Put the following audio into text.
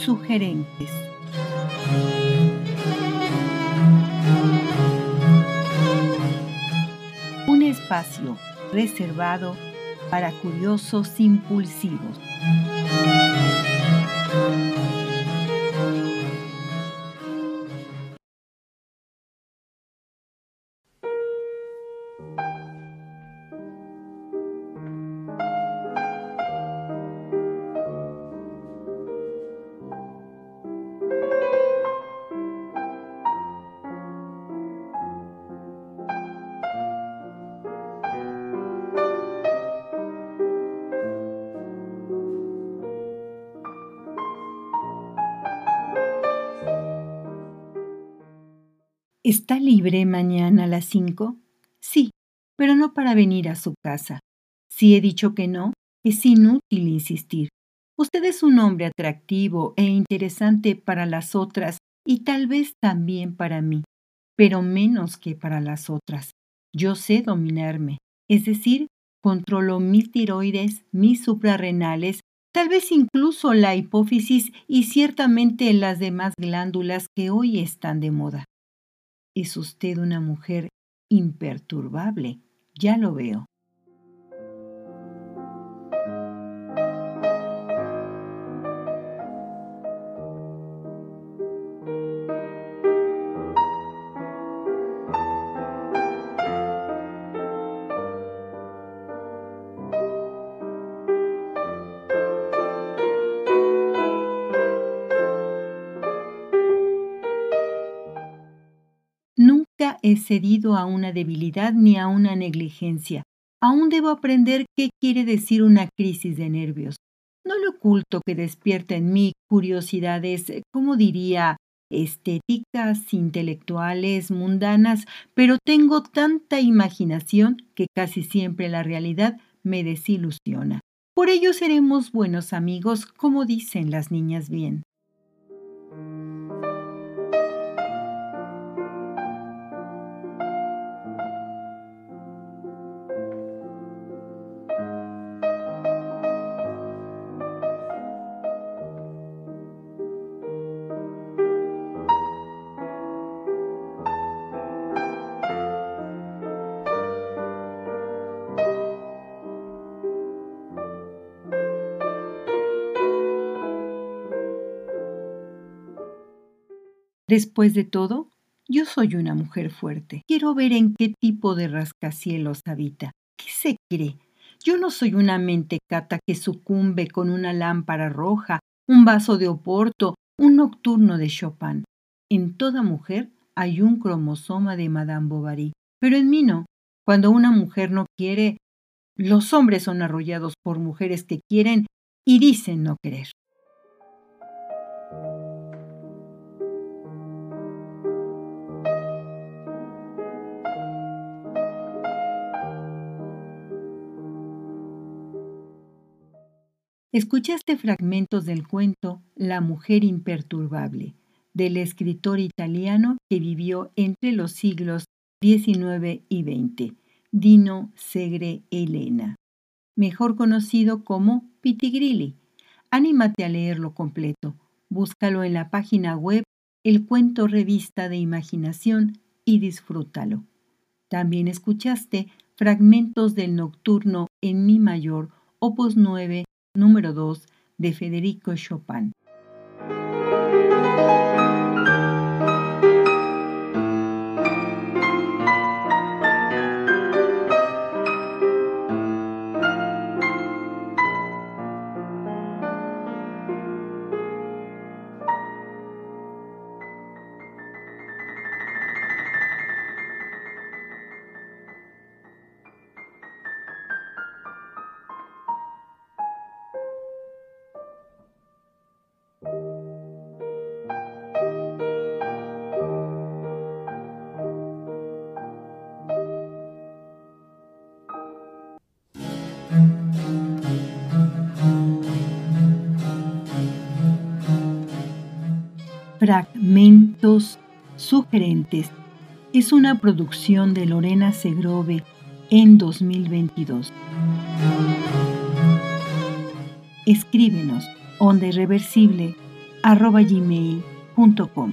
sugerentes. Un espacio reservado para curiosos impulsivos. ¿Está libre mañana a las cinco? Sí, pero no para venir a su casa. Si he dicho que no, es inútil insistir. Usted es un hombre atractivo e interesante para las otras y tal vez también para mí, pero menos que para las otras. Yo sé dominarme, es decir, controlo mis tiroides, mis suprarrenales, tal vez incluso la hipófisis y ciertamente las demás glándulas que hoy están de moda. Es usted una mujer imperturbable, ya lo veo. He cedido a una debilidad ni a una negligencia. Aún debo aprender qué quiere decir una crisis de nervios. No le oculto que despierta en mí curiosidades, eh, como diría, estéticas, intelectuales, mundanas, pero tengo tanta imaginación que casi siempre la realidad me desilusiona. Por ello seremos buenos amigos, como dicen las niñas bien. Después de todo, yo soy una mujer fuerte. Quiero ver en qué tipo de rascacielos habita. ¿Qué se cree? Yo no soy una mentecata que sucumbe con una lámpara roja, un vaso de Oporto, un nocturno de Chopin. En toda mujer hay un cromosoma de Madame Bovary, pero en mí no. Cuando una mujer no quiere, los hombres son arrollados por mujeres que quieren y dicen no querer. Escuchaste fragmentos del cuento La mujer imperturbable, del escritor italiano que vivió entre los siglos XIX y XX, Dino Segre Elena, mejor conocido como Pitigrilli. Anímate a leerlo completo. Búscalo en la página web El Cuento Revista de Imaginación y disfrútalo. También escuchaste fragmentos del Nocturno en Mi mayor, opus 9 número 2 de Federico Chopin. Fragmentos sugerentes es una producción de Lorena Segrove en 2022. Escríbenos onda irreversible gmail.com.